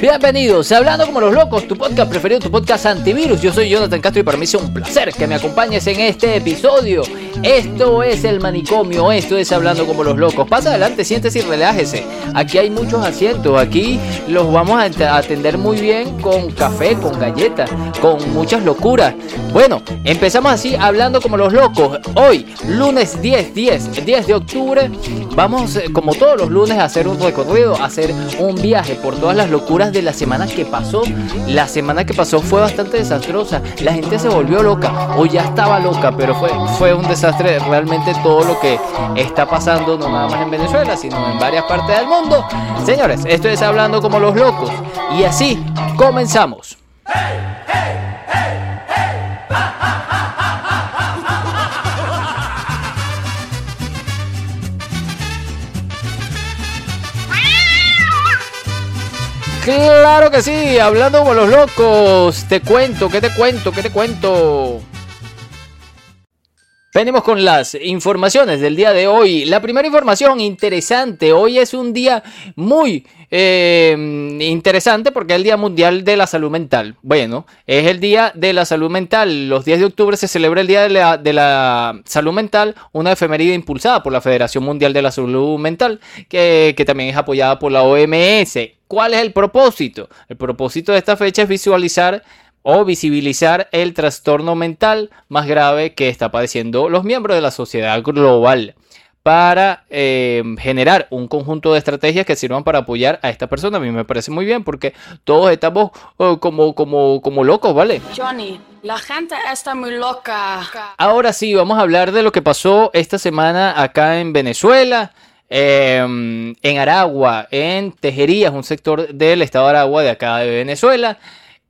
Bienvenidos a Hablando como los locos, tu podcast preferido, tu podcast antivirus. Yo soy Jonathan Castro y para mí es un placer que me acompañes en este episodio. Esto es el manicomio, esto es Hablando como los locos. Pasa adelante, siéntese y relájese. Aquí hay muchos asientos, aquí los vamos a atender muy bien con café, con galletas, con muchas locuras. Bueno, empezamos así hablando como los locos. Hoy, lunes 10, 10, 10 de octubre, vamos eh, como todos los lunes a hacer un recorrido, a hacer un viaje por todas las locuras de la semana que pasó. La semana que pasó fue bastante desastrosa. La gente se volvió loca o ya estaba loca, pero fue, fue un desastre realmente todo lo que está pasando, no nada más en Venezuela, sino en varias partes del mundo. Señores, esto es hablando como los locos. Y así comenzamos. Claro que sí, hablando con los locos. Te cuento, ¿qué te cuento? ¿Qué te cuento? Venimos con las informaciones del día de hoy. La primera información interesante. Hoy es un día muy eh, interesante porque es el Día Mundial de la Salud Mental. Bueno, es el Día de la Salud Mental. Los 10 de octubre se celebra el Día de la, Salud Mental, una efeméride impulsada por la Federación Mundial de la Salud Mental, que también es apoyada por la OMS. ¿Cuál es el propósito? El propósito de esta fecha es visualizar o visibilizar el trastorno mental más grave que está padeciendo los miembros de la sociedad global para eh, generar un conjunto de estrategias que sirvan para apoyar a esta persona. A mí me parece muy bien porque todos estamos oh, como, como, como locos, ¿vale? Johnny, la gente está muy loca. Ahora sí, vamos a hablar de lo que pasó esta semana acá en Venezuela. Em, en Aragua, en Tejerías, un sector del estado de Aragua de acá de Venezuela.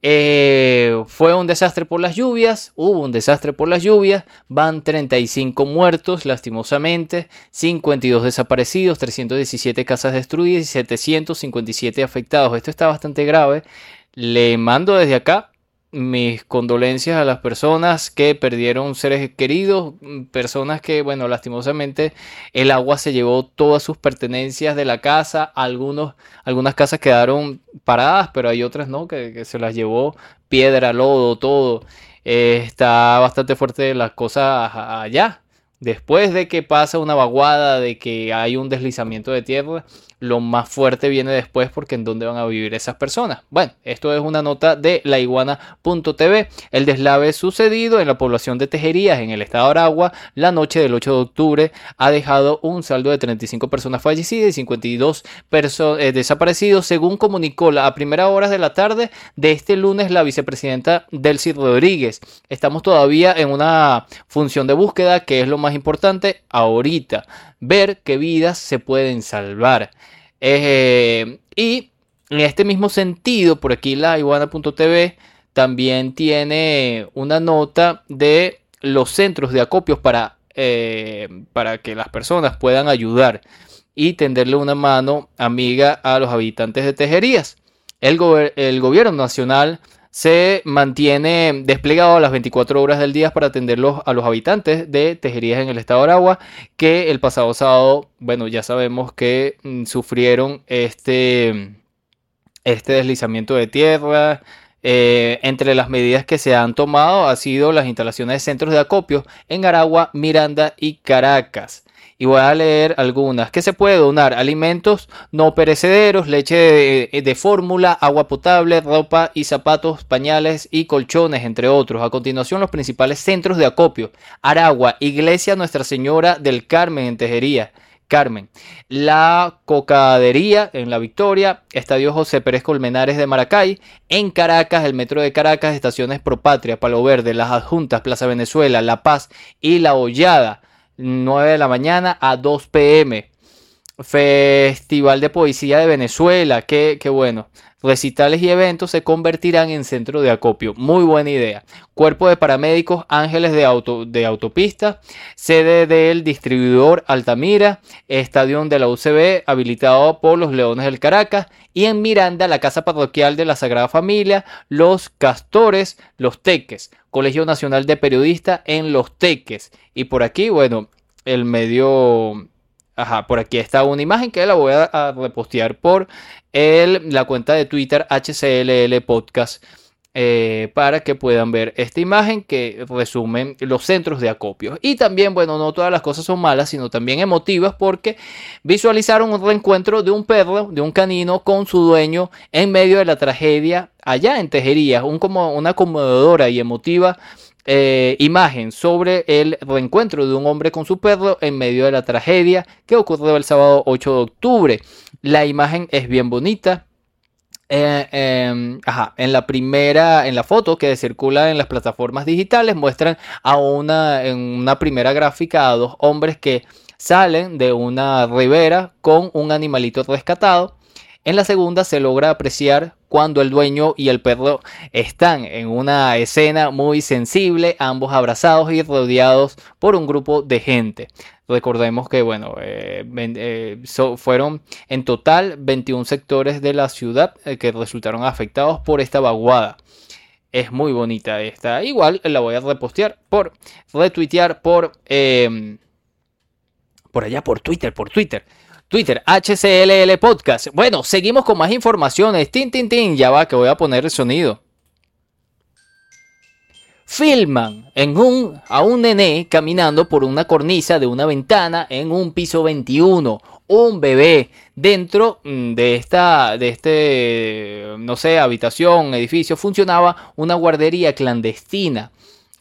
Eh, fue un desastre por las lluvias, hubo un desastre por las lluvias, van 35 muertos lastimosamente, 52 desaparecidos, 317 casas destruidas y 757 afectados. Esto está bastante grave. Le mando desde acá mis condolencias a las personas que perdieron seres queridos, personas que, bueno, lastimosamente el agua se llevó todas sus pertenencias de la casa, algunos, algunas casas quedaron paradas, pero hay otras, ¿no? Que, se las llevó piedra, lodo, todo. Eh, está bastante fuerte las cosas allá. Después de que pasa una vaguada, de que hay un deslizamiento de tierra, lo más fuerte viene después porque en dónde van a vivir esas personas. Bueno, esto es una nota de laiguana.tv. El deslave sucedido en la población de Tejerías, en el estado de Aragua, la noche del 8 de octubre, ha dejado un saldo de 35 personas fallecidas y 52 eh, desaparecidos, según comunicó a primeras horas de la tarde de este lunes la vicepresidenta Delcy Rodríguez. Estamos todavía en una función de búsqueda, que es lo más importante ahorita ver qué vidas se pueden salvar. Eh, y en este mismo sentido, por aquí la iguana.tv también tiene una nota de los centros de acopios para, eh, para que las personas puedan ayudar y tenderle una mano amiga a los habitantes de Tejerías. El, el gobierno nacional se mantiene desplegado las 24 horas del día para atenderlos a los habitantes de Tejerías en el estado de Aragua, que el pasado sábado, bueno, ya sabemos que mm, sufrieron este, este deslizamiento de tierra. Eh, entre las medidas que se han tomado ha sido las instalaciones de centros de acopio en Aragua, Miranda y Caracas y voy a leer algunas. ¿Qué se puede donar? Alimentos no perecederos, leche de, de fórmula, agua potable, ropa y zapatos, pañales y colchones, entre otros. A continuación, los principales centros de acopio. Aragua, Iglesia Nuestra Señora del Carmen en Tejería. Carmen. La Cocadería en La Victoria, Estadio José Pérez Colmenares de Maracay, en Caracas, el Metro de Caracas, estaciones Propatria, Palo Verde, Las Adjuntas, Plaza Venezuela, La Paz y La Hollada. 9 de la mañana a 2 pm. Festival de Poesía de Venezuela, qué, bueno. Recitales y eventos se convertirán en centro de acopio. Muy buena idea. Cuerpo de paramédicos Ángeles de, auto, de Autopista, sede del distribuidor Altamira, estadio de la UCB habilitado por los Leones del Caracas y en Miranda la Casa Parroquial de la Sagrada Familia, Los Castores, Los Teques, Colegio Nacional de Periodistas en Los Teques. Y por aquí, bueno, el medio Ajá, por aquí está una imagen que la voy a, repostear por el, la cuenta de Twitter HCLL Podcast. Eh, para que puedan ver esta imagen que resume los centros de acopio. Y también, bueno, no todas las cosas son malas, sino también emotivas porque visualizaron un reencuentro de un perro, de un canino con su dueño en medio de la tragedia allá en Tejerías, un, como una conmovedora y emotiva eh, imagen sobre el reencuentro de un hombre con su perro en medio de la tragedia que ocurrió el sábado 8 de octubre. La imagen es bien bonita, eh, em, en la primera, en la foto que circula en las plataformas digitales, muestran a una, en una primera gráfica a dos hombres que salen de una ribera con un animalito rescatado. En la segunda se logra apreciar cuando el dueño y el perro están en una escena muy sensible, ambos abrazados y rodeados por un grupo de gente. Recordemos que, bueno, eh, eh, fueron en total 21 sectores de la ciudad eh, que resultaron afectados por esta vaguada. Es muy bonita esta. Igual la voy a repostear por retuitear por em, por allá por Twitter, por Twitter. Twitter, HCLL Podcast. Bueno, seguimos con más informaciones. Tin, tin, tin. Ya va, que voy a poner el sonido filman en un, a un nené caminando por una cornisa de una ventana en un piso 21. Un bebé dentro mm, de esta, de este, no sé, habitación, edificio, funcionaba una guardería clandestina.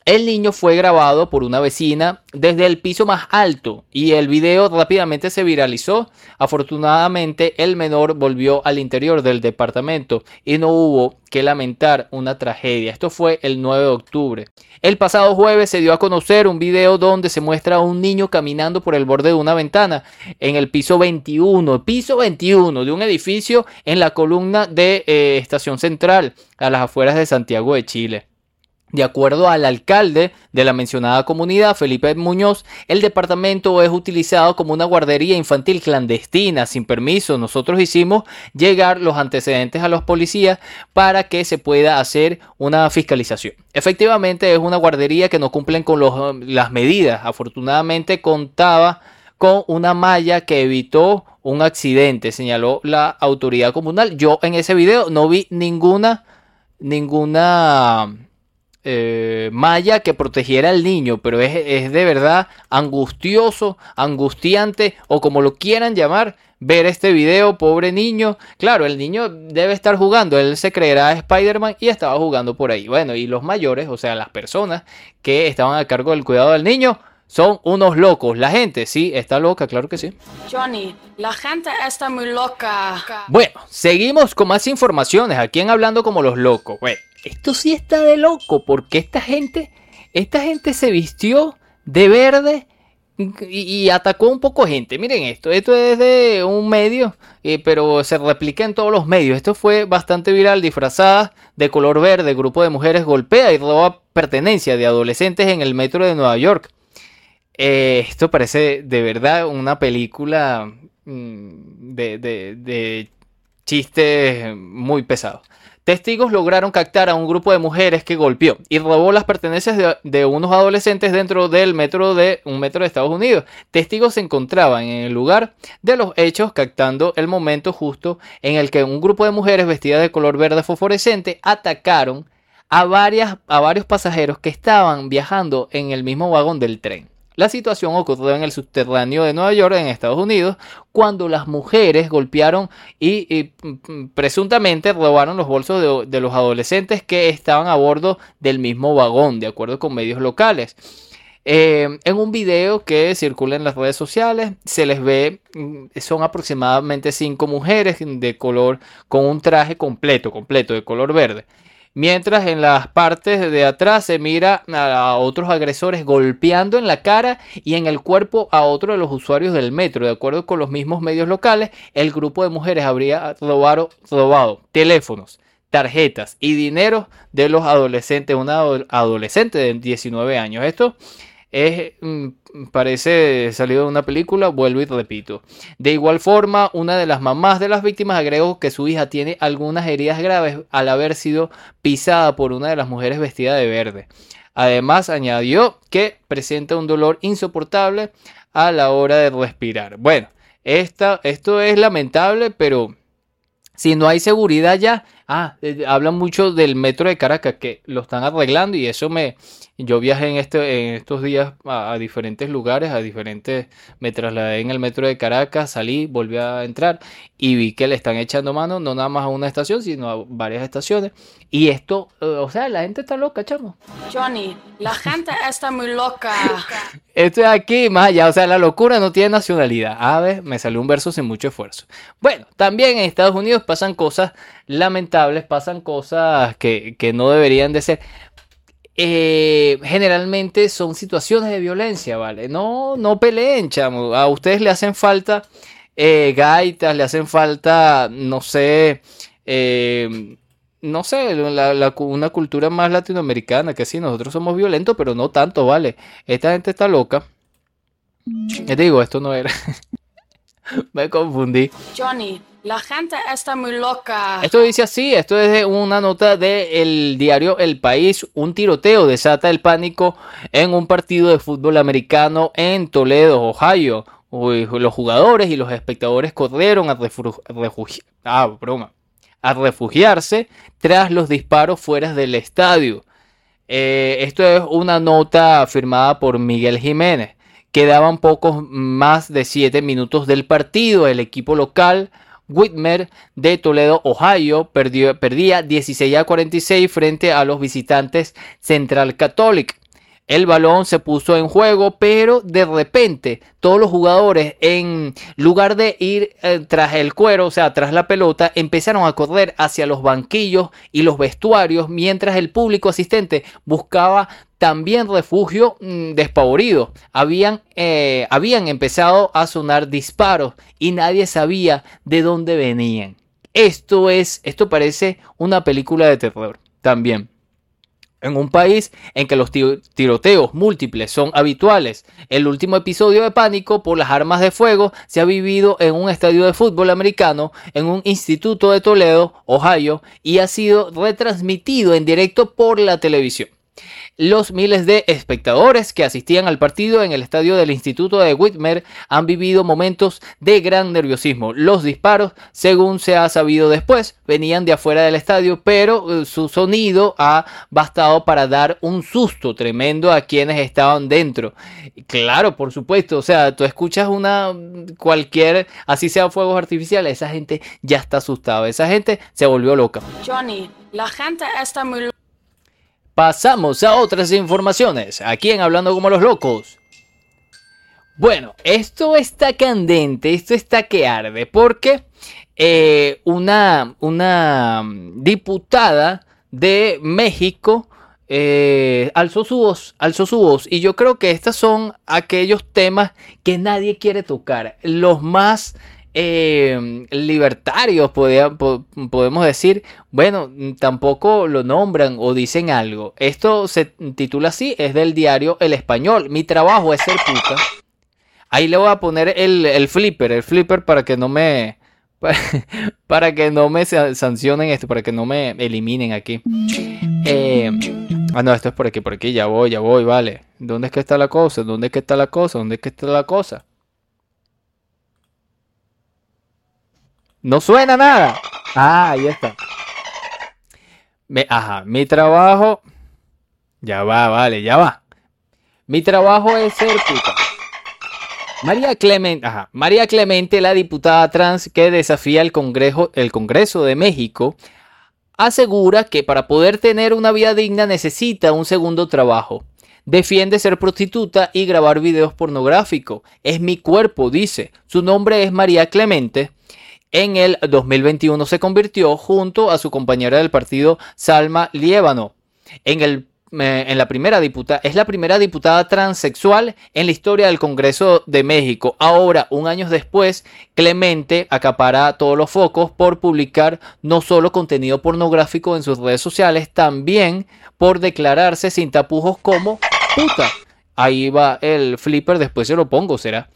El niño fue grabado por una vecina desde el piso más alto y el video rápidamente se viralizó. Afortunadamente el menor volvió al interior del departamento y no hubo que lamentar una tragedia. Esto fue el 9 de octubre. El pasado jueves se dio a conocer un video donde se muestra a un niño caminando por el borde de una ventana en el piso 21, piso 21 de un edificio en la columna de eh, Estación Central a las afueras de Santiago de Chile. De acuerdo al alcalde de la mencionada comunidad, Felipe Muñoz, el departamento es utilizado como una guardería infantil clandestina, sin permiso. Nosotros hicimos llegar los antecedentes a los policías para que se pueda hacer una fiscalización. Efectivamente es una guardería que no cumplen con las medidas. Afortunadamente contaba con una malla que evitó un accidente, señaló la autoridad comunal. Yo en ese video no vi ninguna, ninguna eh, malla que protegiera al niño, pero es, de verdad angustioso, angustiante o como lo quieran llamar, ver este video, pobre niño. Claro, el niño debe estar jugando, él se creerá Spider-Man y estaba jugando por ahí. Bueno, y los mayores, o sea, las personas que estaban a cargo del cuidado del niño, son unos locos. La gente, sí, está loca, claro que sí. Johnny, la gente está muy loca. Bueno, seguimos con más informaciones aquí en Hablando como los locos. Bueno, esto sí está de loco, porque esta gente, esta gente se vistió de verde y, atacó un poco gente. Miren esto, esto es de un medio, eh, pero se replica en todos los medios. Esto fue bastante viral, disfrazada de color verde, grupo de mujeres golpea y roba pertenencia de adolescentes en el metro de Nueva York. Eh, esto parece de verdad una película mm, de, chistes muy pesados. Testigos lograron captar a un grupo de mujeres que golpeó y robó las pertenencias de, unos adolescentes dentro del metro de un metro de Estados Unidos. Testigos se encontraban en el lugar de los hechos, captando el momento justo en el que un grupo de mujeres vestidas de color verde fosforescente atacaron a, varias, a varios pasajeros que estaban viajando en el mismo vagón del tren. La situación ocurrió en el subterráneo de Nueva York, en Estados Unidos, cuando las mujeres golpearon y, mm, presuntamente robaron los bolsos de, los adolescentes que estaban a bordo del mismo vagón, de acuerdo con medios locales. Eh, en un video que circula en las redes sociales se les ve, mm, son aproximadamente cinco mujeres de color con un traje completo, completo de color verde mientras en las partes de atrás se mira a otros agresores golpeando en la cara y en el cuerpo a otro de los usuarios del metro. De acuerdo con los mismos medios locales, el grupo de mujeres habría robado, robado teléfonos, tarjetas y dinero de los adolescentes, una adolescente de 19 años. Esto es, mm, parece salido de una película, vuelvo y repito. De igual forma, una de las mamás de las víctimas agregó que su hija tiene algunas heridas graves al haber sido pisada por una de las mujeres vestida de verde. Además, añadió que presenta un dolor insoportable a la hora de respirar. Bueno, esta, esto es lamentable, pero si no hay seguridad ya, ah, eh, hablan mucho del metro de Caracas, que lo están arreglando y eso me, yo viajé en, este, en estos días a, diferentes lugares, a diferentes, me trasladé en el metro de Caracas, salí, volví a entrar y vi que le están echando mano no nada más a una estación, sino a varias estaciones. Y esto, eh, o sea, la gente está loca, chamo. Johnny, la gente está muy loca. Esto es aquí, más allá, o sea, la locura no tiene nacionalidad. A ver, me salió un verso sin mucho esfuerzo. Bueno, también en Estados Unidos pasan cosas lamentables, pasan cosas que, que no deberían de ser. Eh, generalmente son situaciones de violencia, ¿vale? No, no peleen, chamo. A ustedes le hacen falta eh, gaitas, le hacen falta, no sé, eh, no sé, una cultura más latinoamericana, que sí, nosotros somos violentos, pero no tanto, ¿vale? Esta gente está loca. Te digo, esto no era. Me confundí. Johnny, la gente está muy loca. Esto dice así, esto es de una nota del diario El País. Un tiroteo desata el pánico en un partido de fútbol americano en Toledo, Ohio. Los jugadores y los espectadores corrieron a, ah, a refugiarse tras los disparos fuera del estadio. Eh, esto es una nota firmada por Miguel Jiménez. Quedaban pocos más de 7 minutos del partido. El equipo local Whitmer de Toledo, Ohio, perdió, perdía 16 a 46 frente a los visitantes Central Catholic. El balón se puso en juego, pero de repente todos los jugadores, en lugar de ir eh, tras el cuero, o sea, tras la pelota, empezaron a correr hacia los banquillos y los vestuarios, mientras el público asistente buscaba también refugio mm, despavorido. Habían, eh, habían empezado a sonar disparos y nadie sabía de dónde venían. Esto es, esto parece una película de terror también en un país en que los tiroteos múltiples son habituales. El último episodio de pánico por las armas de fuego se ha vivido en un estadio de fútbol americano en un instituto de Toledo, Ohio, y ha sido retransmitido en directo por la televisión los miles de espectadores que asistían al partido en el estadio del Instituto de Whitmer han vivido momentos de gran nerviosismo. Los disparos, según se ha sabido después, venían de afuera del estadio, pero eh, su sonido ha bastado para dar un susto tremendo a quienes estaban dentro. Claro, por supuesto, o sea, tú escuchas una cualquier, así sea fuegos artificiales, esa gente ya está asustada, esa gente se volvió loca. Johnny, la gente está muy Pasamos a otras informaciones, aquí en Hablando como los locos. Bueno, esto está candente, esto está que arde, porque eh, una, diputada de México eh, alzó su voz, alzó su voz, y yo creo que estos son aquellos temas que nadie quiere tocar, los más eh, libertarios, podemos decir, bueno, tampoco lo nombran o dicen algo. Esto se titula así, es del diario El Español. Mi trabajo es ser puta. Ahí le voy a poner el, flipper, el flipper para que no me... Para, que no me sancionen esto, para que no me eliminen aquí. Eh, ah, no, esto es por aquí, por aquí, ya voy, ya voy, vale. ¿Dónde es que está la cosa? ¿Dónde es que está la cosa? ¿Dónde es que está la cosa? No suena nada. Ah, ahí está. ajá, mi trabajo. Ya va, vale, ya va. Mi trabajo es ser puta. María Clemente, María Clemente, la diputada trans que desafía Congreso, el Congreso de México, asegura que para poder tener una vida digna necesita un segundo trabajo. Defiende ser prostituta y grabar videos pornográficos. Es mi cuerpo, dice. Su nombre es María Clemente en el 2021 se convirtió junto a su compañera del partido Salma Liébano en el eh, en la primera diputada, es la primera diputada transexual en la historia del Congreso de México. Ahora, un año después, Clemente acapara todos los focos por publicar no solo contenido pornográfico en sus redes sociales, también por declararse sin tapujos como puta. Ahí va el flipper, después se lo pongo, será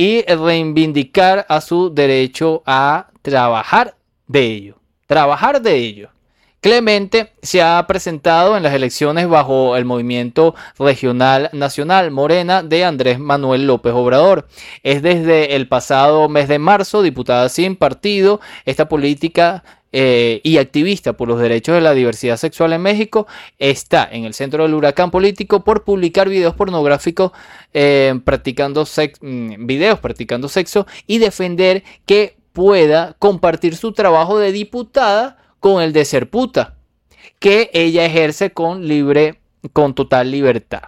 y reivindicar a su derecho a trabajar de ello. Trabajar de ello. Clemente se ha presentado en las elecciones bajo el movimiento regional nacional Morena de Andrés Manuel López Obrador. Es desde el pasado mes de marzo diputada sin partido. Esta política eh, y activista por los derechos de la diversidad sexual en México, está en el centro del huracán político por publicar videos pornográficos eh, practicando mm, videos practicando sexo y defender que pueda compartir su trabajo de diputada con el de ser puta, que ella ejerce con libre, con total libertad.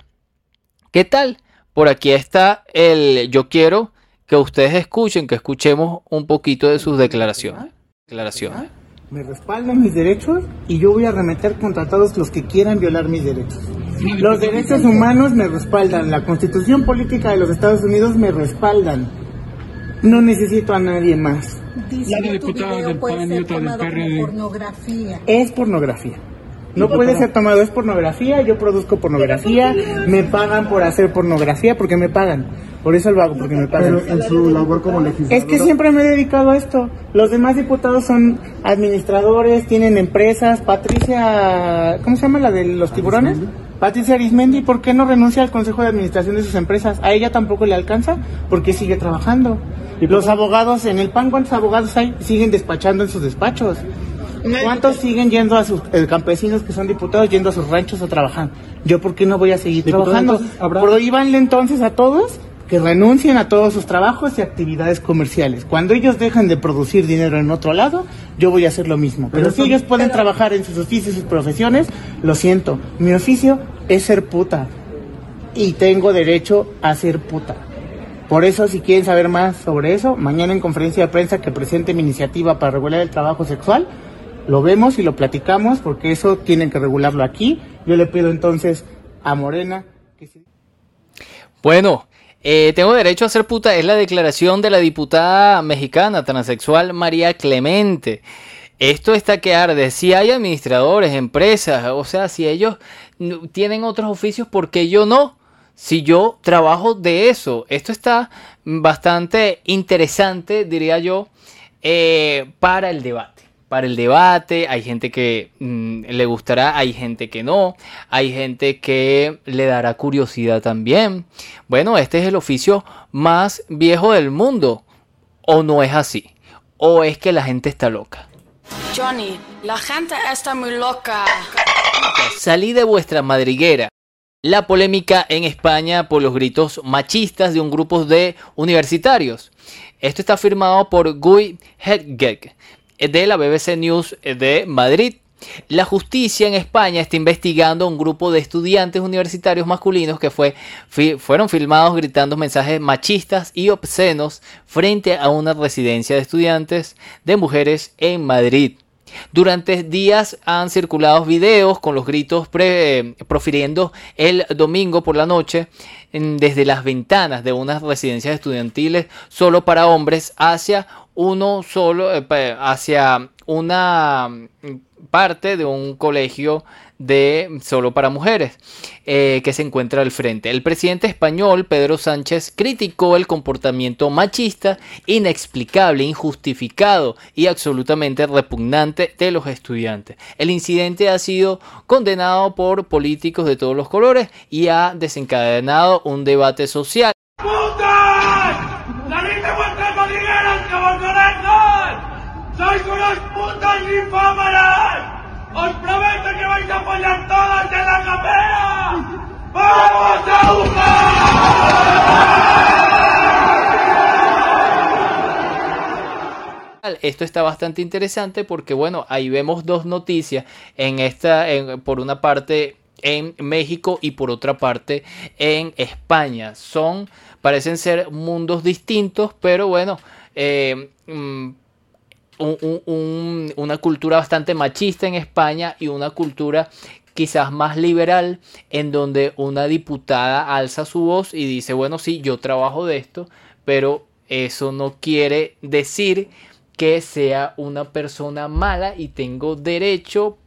¿Qué tal? Por aquí está el yo quiero que ustedes escuchen, que escuchemos un poquito de sus declaraciones. declaraciones me respaldan mis derechos y yo voy a remeter contra todos los que quieran violar mis derechos. Los derechos humanos me respaldan, la constitución política de los Estados Unidos me respaldan. No necesito a nadie más. la diputada del PAN y otra del PRD. Pornografía. Es pornografía. No puede ser tomado, es pornografía, yo produzco pornografía, me pagan por hacer pornografía porque me pagan. Por eso lo hago, porque me pagan. Pero en su labor como legislador. Es que siempre me he dedicado a esto. Los demás diputados son administradores, tienen empresas. Patricia, ¿cómo se llama la de los tiburones? Patricia Arismendi, ¿por qué no renuncia al consejo de administración de sus empresas? A ella tampoco le alcanza, porque sigue trabajando. ¿Y los abogados en el PAN, ¿cuántos abogados hay? Siguen despachando en sus despachos. ¿Cuántos siguen yendo a sus eh, campesinos que son diputados, yendo a sus ranchos a trabajar? ¿Yo por qué no voy a seguir trabajando? Prohíbanle entonces a todos que renuncien a todos sus trabajos y actividades comerciales. Cuando ellos dejan de producir dinero en otro lado, yo voy a hacer lo mismo. Pero, si ellos pueden trabajar en sus oficios y sus profesiones, lo siento. Mi oficio es ser puta. Y tengo derecho a ser puta. Por eso, si quieren saber más sobre eso, mañana en conferencia de prensa que presente mi iniciativa para regular el trabajo sexual, lo vemos y lo platicamos, porque eso tienen que regularlo aquí. Yo le pido entonces a Morena que se... Bueno, eh, tengo derecho a ser puta es la declaración de la diputada mexicana transexual María Clemente. Esto está que arde. Si hay administradores, empresas, o sea, si ellos tienen otros oficios, ¿por qué yo no? Si yo trabajo de eso. Esto está bastante interesante, diría yo, eh, para el debate para el debate, hay gente que mm, le gustará, hay gente que no, hay gente que le dará curiosidad también. Bueno, este es el oficio más viejo del mundo. ¿O no es así? ¿O es que la gente está loca? Johnny, la gente está muy loca. Salí de vuestra madriguera. La polémica en España por los gritos machistas de un grupo de universitarios. Esto está firmado por Guy Hedgeg, de la BBC News de Madrid. La justicia en España está investigando a un grupo de estudiantes universitarios masculinos que fue, fueron filmados gritando mensajes machistas y obscenos frente a una residencia de estudiantes de mujeres en Madrid. Durante días han circulado videos con los gritos profiriendo el domingo por la noche desde las ventanas de unas residencias estudiantiles solo para hombres hacia uno solo, eh, hacia una parte de un colegio de solo para mujeres eh, que se encuentra al frente. El presidente español Pedro Sánchez criticó el comportamiento machista, inexplicable, injustificado y absolutamente repugnante de los estudiantes. El incidente ha sido condenado por políticos de todos los colores y ha desencadenado un debate social. ¡Sois unos putos ¡Os prometo que vais a apoyar todas en la capea! ¡Vamos a buscar! Esto está bastante interesante porque, bueno, ahí vemos dos noticias. En esta, por una parte, en México y por otra parte en España. Son, parecen ser mundos distintos, pero bueno, eh, mm, una cultura bastante machista en España y una cultura quizás más liberal en donde una diputada alza su voz y dice, bueno, sí, yo trabajo de esto, pero eso no quiere decir que sea una persona mala y tengo derecho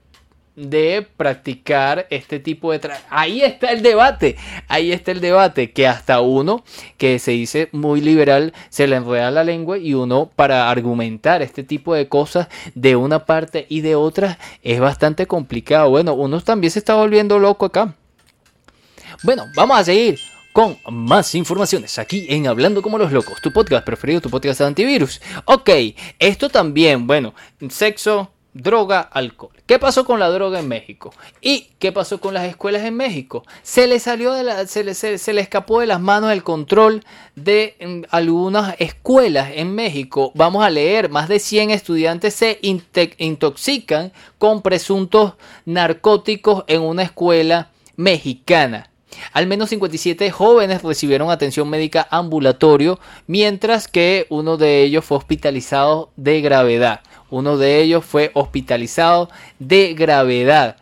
de practicar este tipo de... Ahí está el debate, ahí está el debate, que hasta uno que se dice muy liberal se le enreda la lengua y uno para argumentar este tipo de cosas de una parte y de otra es bastante complicado. Bueno, uno también se está volviendo loco acá. Bueno, vamos a seguir con más informaciones aquí en Hablando como los locos, tu podcast preferido, tu podcast de antivirus. Ok, esto también, bueno, sexo, droga, alcohol. ¿Qué pasó con la droga en México? ¿Y qué pasó con las escuelas en México? Se le salió de la, se le, escapó de las manos el control de mm, algunas escuelas en México. Vamos a leer, más de 100 estudiantes se intoxican con presuntos narcóticos en una escuela mexicana. Al menos 57 jóvenes recibieron atención médica ambulatorio, mientras que uno de ellos fue hospitalizado de gravedad. Uno de ellos fue hospitalizado de gravedad.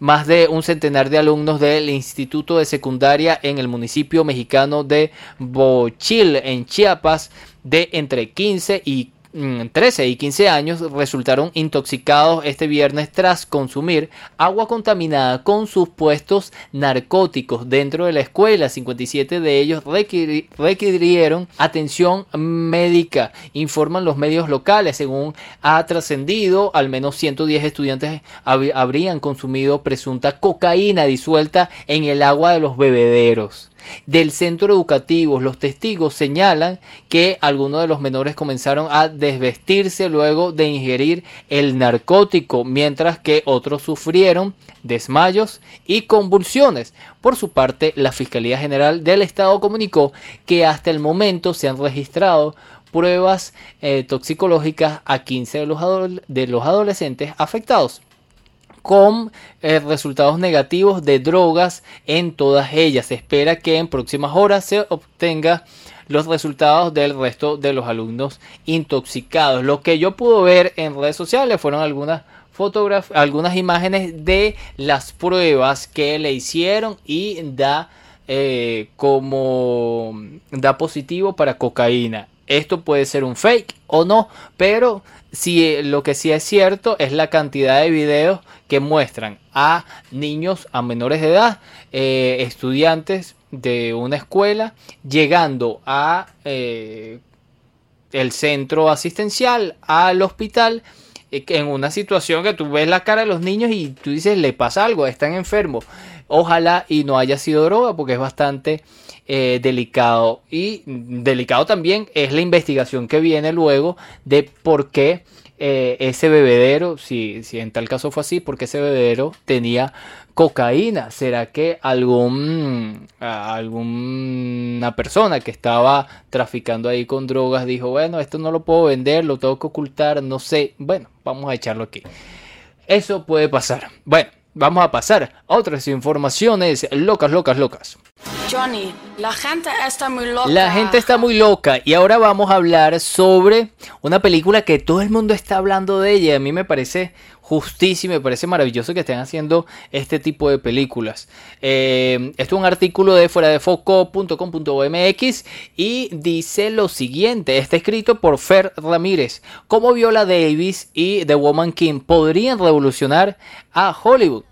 Más de un centenar de alumnos del Instituto de Secundaria en el municipio mexicano de Bochil, en Chiapas, de entre 15 y 13 mm, y 15 años resultaron intoxicados este viernes tras consumir agua contaminada con supuestos narcóticos dentro de la escuela. 57 de ellos requirieron atención médica, informan los medios locales. Según ha trascendido, al menos 110 estudiantes habrían consumido presunta cocaína disuelta en el agua de los bebederos del centro educativo. Los testigos señalan que algunos de los menores comenzaron a desvestirse luego de ingerir el narcótico, mientras que otros sufrieron desmayos y convulsiones. Por su parte, la Fiscalía General del Estado comunicó que hasta el momento se han registrado pruebas eh, toxicológicas a 15 de los, de los adolescentes afectados con eh, resultados negativos de drogas en todas ellas. Se espera que en próximas horas se obtenga los resultados del resto de los alumnos intoxicados. Lo que yo pude ver en redes sociales fueron algunas algunas imágenes de las pruebas que le hicieron y da eh, como da positivo para cocaína. Esto puede ser un fake o no, pero eh, lo que sí es cierto es la cantidad de videos que muestran a niños a menores de edad, eh, estudiantes de una escuela, llegando a eh, el centro asistencial, al hospital, en una situación que tú ves la cara de los niños y tú dices, le pasa algo, están enfermos. Ojalá y no haya sido droga porque es bastante eh, delicado. Y delicado también es la investigación que viene luego de por qué eh, ese bebedero, si, si en tal caso fue así, porque ese bebedero tenía cocaína. ¿Será que algún, alguna persona que estaba traficando ahí con drogas dijo, bueno, esto no lo puedo vender, lo tengo que ocultar, no sé. Bueno, vamos a echarlo aquí. Eso puede pasar. Bueno, vamos a pasar a otras informaciones locas, locas, locas. Johnny, la gente está muy loca. La gente está muy loca y ahora vamos a hablar sobre una película que todo el mundo está hablando de ella. A mí me parece justísimo, me parece maravilloso que estén haciendo este tipo de películas. Eh, esto es un artículo de fuera de foco.com.mx y dice lo siguiente, está escrito por Fer Ramírez. ¿Cómo Viola Davis y The Woman King podrían revolucionar a Hollywood?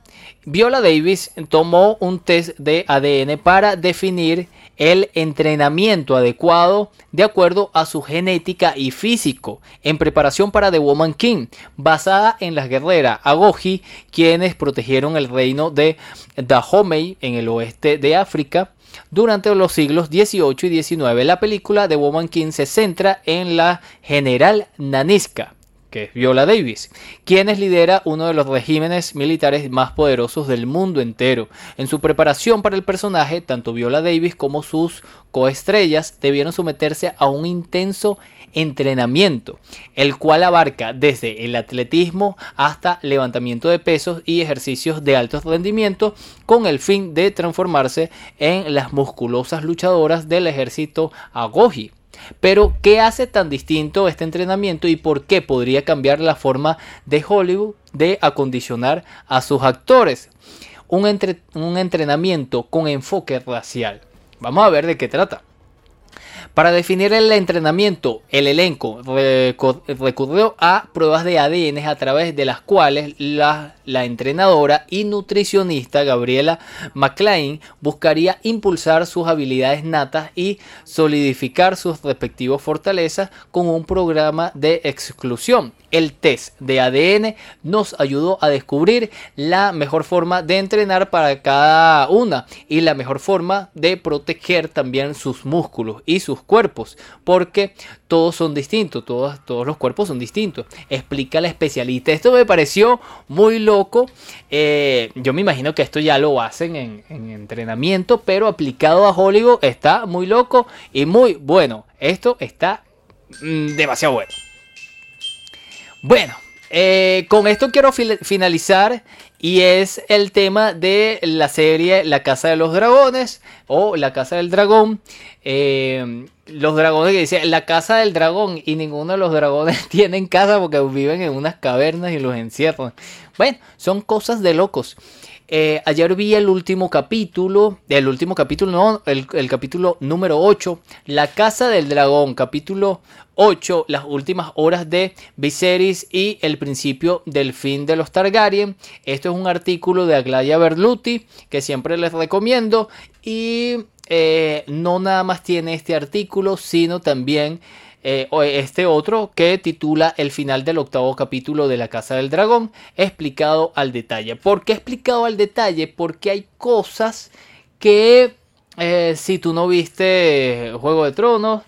Viola Davis tomó un test de ADN para definir el entrenamiento adecuado de acuerdo a su genética y físico en preparación para The Woman King, basada en las guerreras Agoji, quienes protegieron el reino de Dahomey en el oeste de África. Durante los siglos XVIII y XIX, la película The Woman King se centra en la general Naniska, que es Viola Davis, quienes lidera uno de los regímenes militares más poderosos del mundo entero. En su preparación para el personaje, tanto Viola Davis como sus coestrellas debieron someterse a un intenso entrenamiento, el cual abarca desde el atletismo hasta levantamiento de pesos y ejercicios de alto rendimiento con el fin de transformarse en las musculosas luchadoras del ejército Agoji pero, ¿qué hace tan distinto este entrenamiento y por qué podría cambiar la forma de Hollywood de acondicionar a sus actores? Un, entrenamiento con enfoque racial. Vamos a ver de qué trata. Para definir el entrenamiento, el elenco recurrió a pruebas de ADN a través de las cuales la, la entrenadora y nutricionista Gabriela McLean buscaría impulsar sus habilidades natas y solidificar sus respectivas fortalezas con un programa de exclusión. El test de ADN nos ayudó a descubrir la mejor forma de entrenar para cada una y la mejor forma de proteger también sus músculos y sus cuerpos, porque todos son distintos, todos, todos los cuerpos son distintos. Explica la especialista. Esto me pareció muy loco. Eh, yo me imagino que esto ya lo hacen en, en entrenamiento, pero aplicado a Hollywood está muy loco y muy bueno. Esto está mm, demasiado bueno. Bueno, eh, con esto quiero finalizar y es el tema de la serie La Casa de los Dragones o La Casa del Dragón. Eh, los dragones que dicen La Casa del Dragón y ninguno de los dragones tienen casa porque viven en unas cavernas y los encierran. Bueno, son cosas de locos. Eh, ayer vi el último capítulo, el último capítulo, no, el, el, capítulo número 8, La Casa del Dragón, capítulo 8, las últimas horas de Viserys y el principio del fin de los Targaryen. Esto es un artículo de Aglaya Berluti que siempre les recomiendo y eh, no nada más tiene este artículo, sino también eh, este otro que titula El final del octavo capítulo de La Casa del Dragón, explicado al detalle. ¿Por qué explicado al detalle? Porque hay cosas que eh, si tú no viste Juego de Tronos,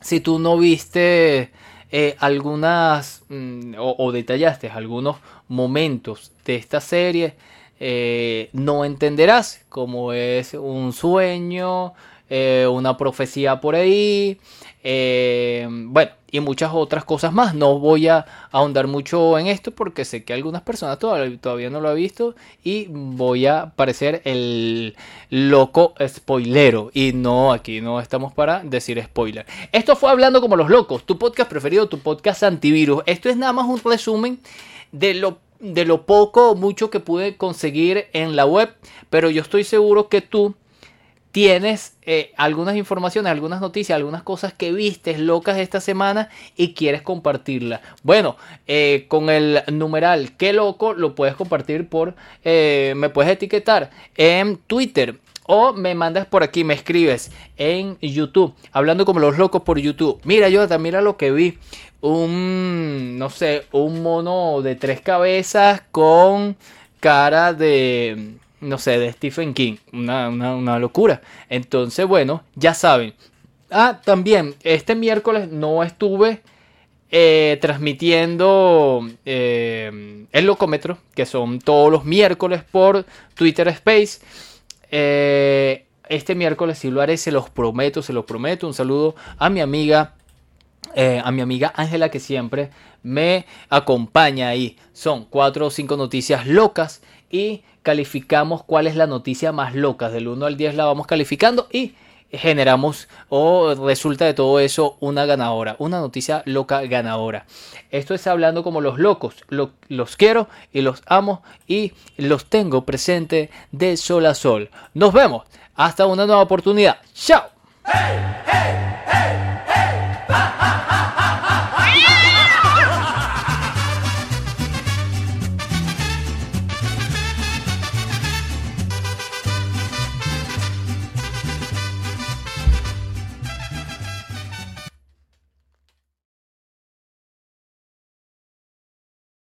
si tú no viste eh, algunas mm, o, detallaste algunos momentos de esta serie, no entenderás cómo es un sueño, una profecía por ahí, eh, bueno, y muchas otras cosas más. No voy a ahondar mucho en esto porque sé que algunas personas todavía, no lo han visto y voy a parecer el loco spoilero. Y no, aquí no estamos para decir spoiler. Esto fue Hablando como los locos, tu podcast preferido, tu podcast antivirus. Esto es nada más un resumen de lo de lo poco o mucho que pude conseguir en la web, pero yo estoy seguro que tú tienes eh, algunas informaciones, algunas noticias, algunas cosas que vistes locas esta semana y quieres compartirla. Bueno, eh, con el numeral qué loco lo puedes compartir por, eh, me puedes etiquetar en Twitter. O me mandas por aquí, me escribes en YouTube, hablando como los locos por YouTube. Mira, yo mira lo que vi. Un, no sé, un mono de tres cabezas con cara de, no sé, de Stephen King. Una, locura. Entonces, bueno, ya saben. Ah, también, este miércoles no estuve eh, transmitiendo eh, el locómetro, que son todos los miércoles por Twitter Space. Eh, este miércoles sí lo haré, se los prometo, se los prometo. Un saludo a mi amiga, a mi amiga Ángela, que siempre me acompaña ahí. Son cuatro o cinco noticias locas y calificamos cuál es la noticia más loca. Del 1 al 10 la vamos calificando y generamos o resulta de todo eso una ganadora, una noticia loca ganadora. Esto es hablando como los locos, los quiero y los amo y los tengo presente de sol a sol. Nos vemos, hasta una nueva oportunidad. Chao. Hey, hey, hey,